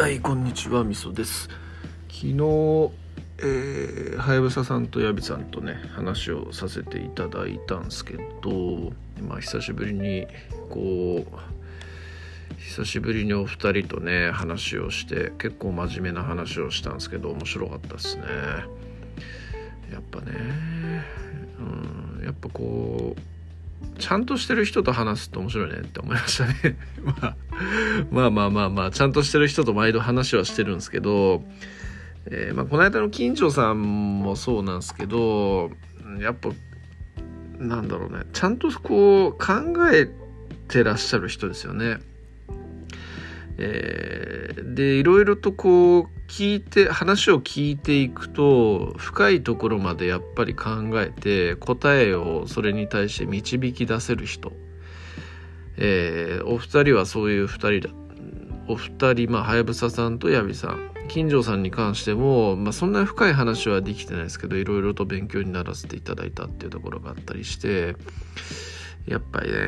はいこんにちはみそです。昨日え、はやぶささんとやびさんとね話をさせていただいたんですけどまあ久しぶりにこう久しぶりにお二人とね話をして結構真面目な話をしたんですけど面白かったですね。やっぱねうんやっぱこうちゃんとしてる人と話すと面白いねって思いましたね まあ、まあまあまあまあちゃんとしてる人と毎度話はしてるんですけど、えー、まあ、この間の金城さんもそうなんですけどやっぱなんだろうねちゃんとこう考えてらっしゃる人ですよね。えー、でいろいろとこう聞いて話を聞いていくと深いところまでやっぱり考えて答えをそれに対して導き出せる人、えー、お二人はそういう二人だ。お二人まあはやぶささんとやびさん。金城さんに関しても、まあ、そんな深い話はできてないですけどいろいろと勉強にならせていただいたっていうところがあったりしてやっぱりね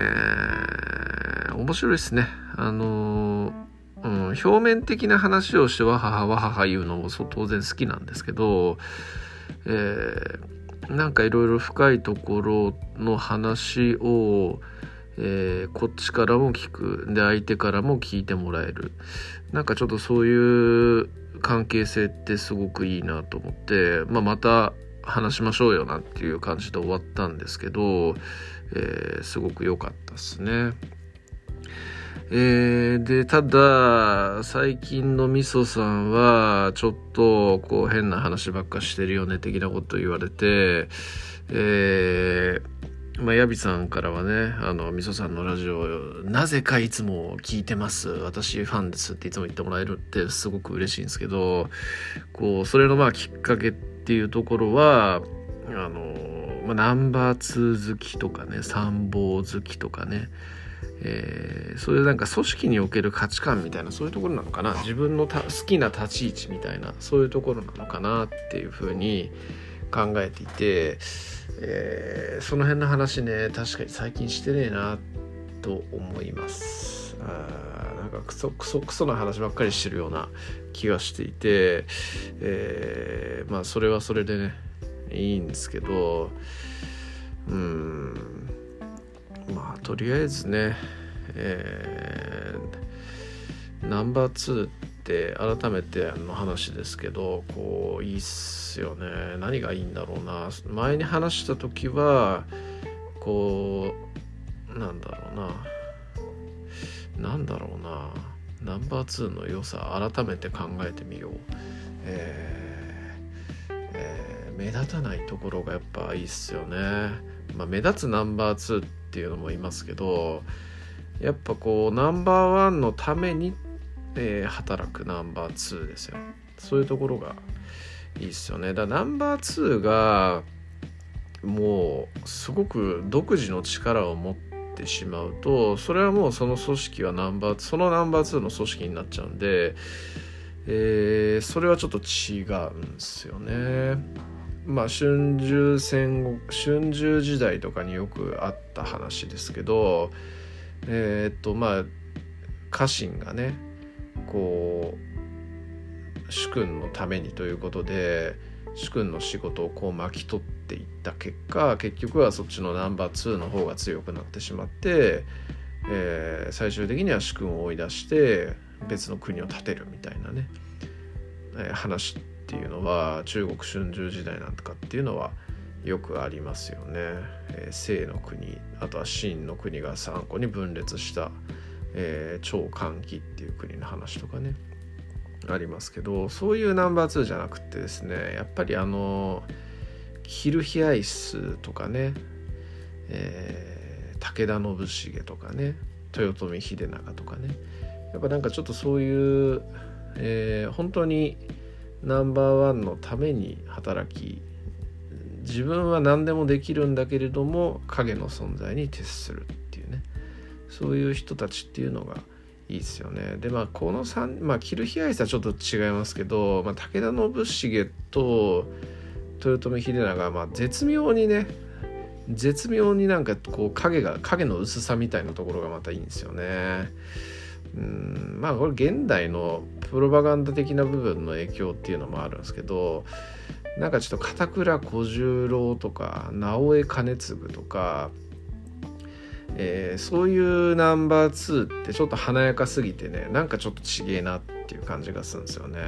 面白いですね。あのーうん、表面的な話をしてわははわはは言うのも当然好きなんですけど、えー、なんかいろいろ深いところの話を、えー、こっちからも聞くで相手からも聞いてもらえるなんかちょっとそういう関係性ってすごくいいなと思って、まあ、また話しましょうよなっていう感じで終わったんですけど、えー、すごく良かったですね。えー、で、ただ、最近のみそさんは、ちょっと、こう、変な話ばっかしてるよね、的なこと言われて、えー、まあ、ヤビさんからはね、あの、みそさんのラジオ、なぜかいつも聞いてます。私ファンですっていつも言ってもらえるってすごく嬉しいんですけど、こう、それのまあきっかけっていうところは、あの、まあ、ナンバー2好きとかね、参謀好きとかね、えー、そういうなんか組織における価値観みたいなそういうところなのかな？自分の好きな立ち位置みたいなそういうところなのかなっていうふうに考えていて、えー、その辺の話ね確かに最近してねえなと思います。あなんかクソクソクソな話ばっかりしてるような気がしていて、えー、まあそれはそれでねいいんですけどうん。まあとりあえずねえー、ナンバー2って改めての話ですけどこういいっすよね。何がいいんだろうな。前に話した時はこうなんだろうな。なんだろうな。ナンバー2の良さ改めて考えてみよう、えーえー、目立たないところがやっぱいいっすよね、まあ、目立つナンバー2ってっていうのもいますけどやっぱこうナンバーワンのために、えー、働くナンバー2ですよそういうところがいいっすよねだからナンバー2がもうすごく独自の力を持ってしまうとそれはもうその組織はナンバーそのナンバー2の組織になっちゃうんで、えー、それはちょっと違うんですよね。まあ春秋戦後春秋時代とかによくあった話ですけどえー、っとまあ家臣がねこう主君のためにということで主君の仕事をこう巻き取っていった結果結局はそっちのナンバー2の方が強くなってしまって、えー、最終的には主君を追い出して別の国を建てるみたいなね、えー、話っていうのは中国春秋時代なんとかっていうのはよくありますよね。えー、清の国あとは秦の国が3個に分裂した、えー、超歓喜っていう国の話とかねありますけどそういうナンバー2じゃなくてですねやっぱりあのヒルヒアイスとかね、えー、武田信繁とかね豊臣秀長とかねやっぱなんかちょっとそういう、えー、本当にナンバーワンのために働き自分は何でもできるんだけれども影の存在に徹するっていうね。そういう人たちっていうのがいいですよね。でまあこの3まあキルヒアイスはちょっと違いますけど、まあ、武田信繁と豊臣秀長まあ絶妙にね絶妙になんかこう影が影の薄さみたいなところがまたいいんですよね。うんまあこれ現代のプロパガンダ的な部分の影響っていうのもあるんですけどなんかちょっと片倉小十郎とか直江兼次とか、えー、そういうナンバー2ってちょっと華やかすぎてねなんかちょっとちげえなっていう感じがするんですよね。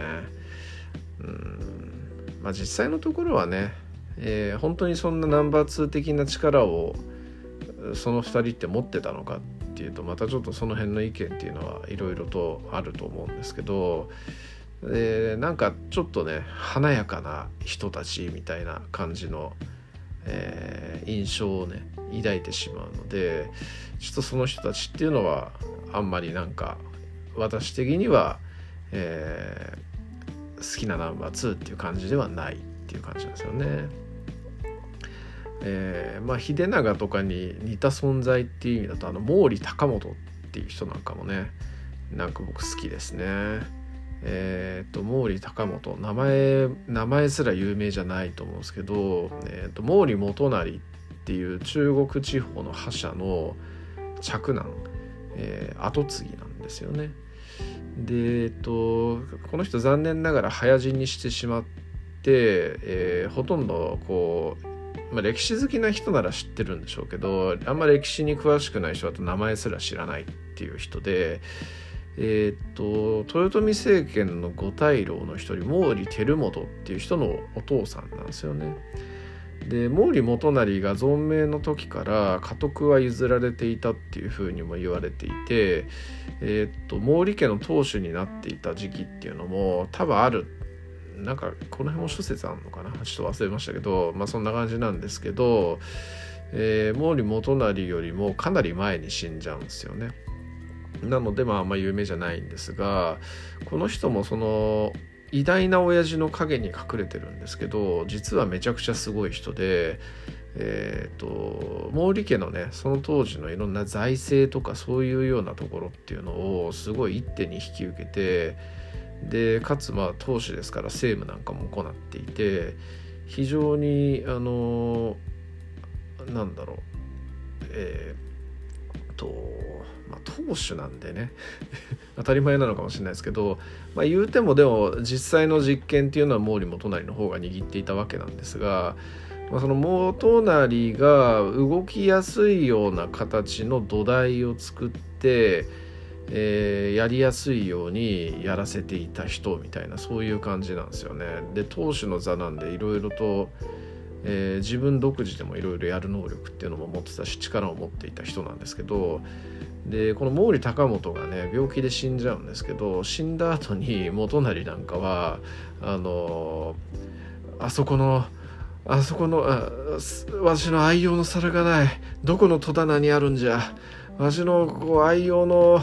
うんまあ実際のところはね、えー、本当にそんなナンバー2的な力をその2人って持ってたのかっっていうとまたちょっとその辺の意見っていうのはいろいろとあると思うんですけどでなんかちょっとね華やかな人たちみたいな感じの、えー、印象をね抱いてしまうのでちょっとその人たちっていうのはあんまりなんか私的には、えー、好きなナンバー2っていう感じではないっていう感じなんですよね。えー、まあ秀長とかに似た存在っていう意味だとあの毛利高元っていう人なんかもねなんか僕好きですね。えっ、ー、と毛利高元名前名前すら有名じゃないと思うんですけど、えーと、毛利元就っていう中国地方の覇者の嫡男、えー、後継ぎなんですよね。でえ、ー、とこの人残念ながら早死にしてしまって、えー、ほとんどこうまあ、歴史好きな人なら知ってるんでしょうけどあんま歴史に詳しくない人だと名前すら知らないっていう人でえー、っと豊臣政権の五大老の一人毛利輝元っていう人のお父さんなんですよね。で毛利元就が存命の時から家督は譲られていたっていうふうにも言われていて、えー、っと毛利家の当主になっていた時期っていうのも多分あるなんかこの辺も諸説あるのかな？ちょっと忘れましたけどまあそんな感じなんですけど、えー、毛利元就よりもかなり前に死んじゃうんですよね。なのでまああんま有名じゃないんですがこの人もその偉大な親父の陰に隠れてるんですけど実はめちゃくちゃすごい人で、えーと、と毛利家のねその当時のいろんな財政とかそういうようなところっていうのをすごい一手に引き受けてでかつまあ投手ですから政務なんかも行っていて非常にあのなんだろうえー、とまあ投手なんでね 当たり前なのかもしれないですけど、まあ、言うてもでも実際の実験っていうのは毛利元就の方が握っていたわけなんですが、まあ、その元就が動きやすいような形の土台を作ってえー、やりやすいようにやらせていた人みたいなそういう感じなんですよね。で当主の座なんでいろいろと、えー、自分独自でもいろいろやる能力っていうのも持ってたし力を持っていた人なんですけどでこの毛利高元がね病気で死んじゃうんですけど死んだ後に元就なんかはあのあそこのあそこのあ私の愛用の皿がないどこの戸棚にあるんじゃわしのこう愛用の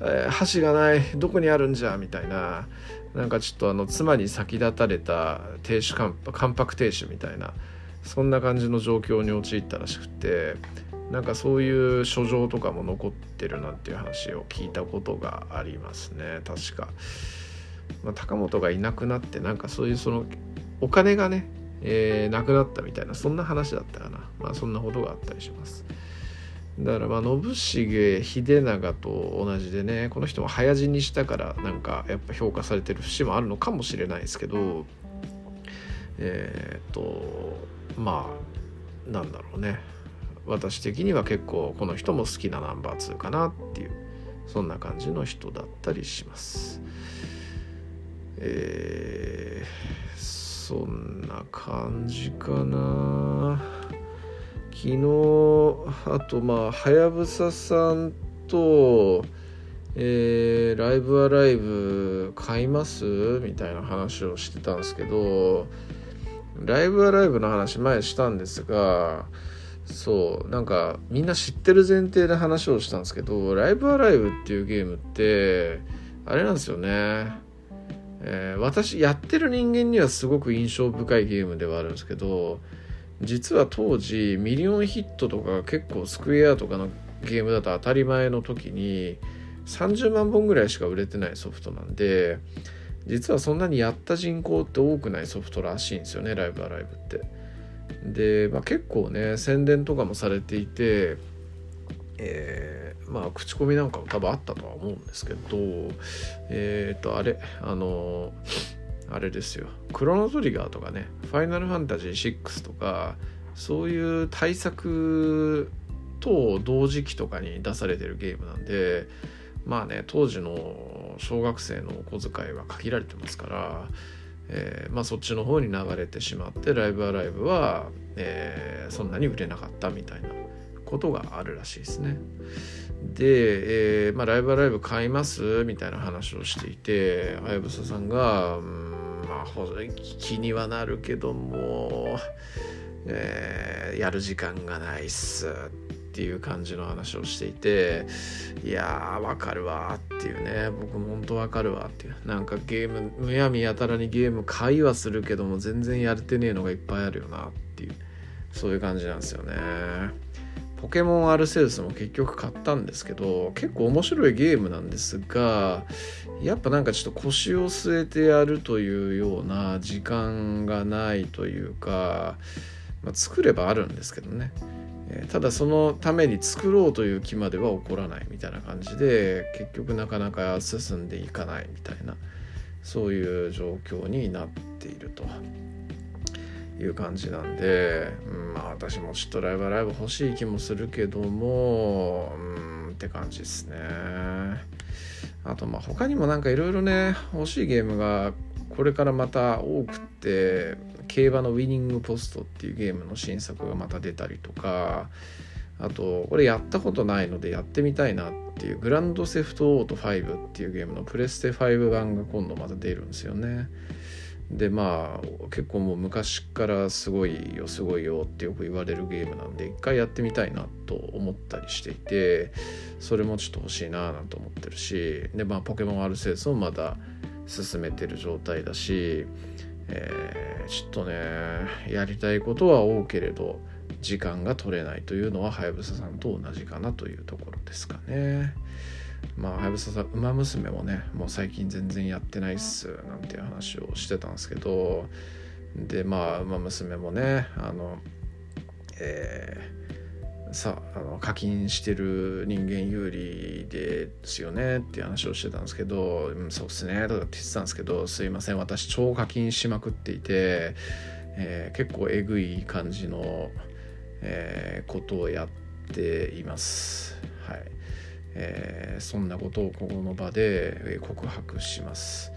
えー、箸がないどこにあるんじゃみたいな。なんかちょっとあの妻に先立たれた亭主関白亭主みたいな。そんな感じの状況に陥ったらしくて。なんかそういう書状とかも残ってるなんていう話を聞いたことがありますね。確か。まあ、高本がいなくなってなんかそういうそのお金がね、えー、なくなったみたいなそんな話だったかな。まあそんなことがあったりします。だからまあ信繁秀長と同じでねこの人も早死にしたからなんかやっぱ評価されてる節もあるのかもしれないですけどえー、っとまあなんだろうね私的には結構この人も好きなナンバー2かなっていうそんな感じの人だったりします。えー、そんな感じかな。昨日あとまあはやぶささんと、えー、ライブアライブ買います？みたいな話をしてたんですけどライブアライブの話前したんですがそうなんかみんな知ってる前提で話をしたんですけどライブアライブっていうゲームってあれなんですよね。えー、私やってる人間にはすごく印象深いゲームではあるんですけど実は当時ミリオンヒットとか結構スクエアとかのゲームだと当たり前の時に30万本ぐらいしか売れてないソフトなんで実はそんなにやった人口って多くないソフトらしいんですよねライブアライブって。で、まあ、結構ね宣伝とかもされていて、えー、まあ口コミなんかも多分あったとは思うんですけどえっ、ー、とあれあのあれですよ。クロノトリガーとかねファイナルファンタジー6とかそういう対策と同時期とかに出されてるゲームなんでまあね当時の小学生のお小遣いは限られてますから、えー、まあそっちの方に流れてしまってライブアライブは、えー、そんなに売れなかったみたいなことがあるらしいですね。で、えーまあ、ライブアライブ買います？みたいな話をしていてはやぶささんが、うんまあ気にはなるけども、えー、やる時間がないっすっていう感じの話をしていていやーわかるわっていうね僕も本当わかるわっていうなんかゲームむやみやたらにゲーム買いはするけども全然やれてねえのがいっぱいあるよなっていうそういう感じなんですよね。ポケモンアルセウスも結局買ったんですけど結構面白いゲームなんですがやっぱなんかちょっと腰を据えてやるというような時間がないというか、まあ、作ればあるんですけどね、えー、ただそのために作ろうという気までは起こらないみたいな感じで結局なかなか進んでいかないみたいなそういう状況になっていると。いう感じなんで、うん、まあ私もちょっとライブライブ欲しい気もするけどもうんって感じですねあとまあ他にもなんかいろいろね欲しいゲームがこれからまた多くって競馬のウィニングポストっていうゲームの新作がまた出たりとかあとこれやったことないのでやってみたいなっていうグランドセフトオート5っていうゲームのプレステ5版が今度また出るんですよね。でまあ結構もう昔からすごいよすごいよってよく言われるゲームなんで一回やってみたいなと思ったりしていてそれもちょっと欲しいななんて思ってるしでまあポケモンアルセウスもまだ進めてる状態だし、えー、ちょっとねやりたいことは多けれど時間が取れないというのははやぶささんと同じかなというところですかね。まあ、はやぶささん、ウマ娘もね、もう最近全然やってないっす、なんていう話をしてたんですけど、で、まあ、ウマ娘もね、あの、えー、さあの課金してる人間有利ですよねっていう話をしてたんですけど、うん、そうっすねとかって言ってたんですけどすいません私超課金しまくっていて、えー、結構えぐい感じの、えー、ことをやっています。はい。えー、そんなことをここの場で告白します。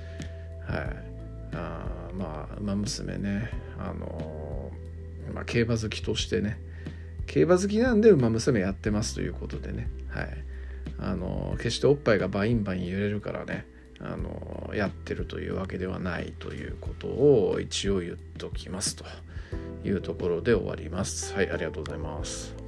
はい、あまあウマ娘ね、あのー、まあ、競馬好きとしてね競馬好きなんでウマ娘やってますということでね、はいあのー、決しておっぱいがバインバイン揺れるからね、あのやってるというわけではないということを一応言っときますというところで終わります。はい、ありがとうございます。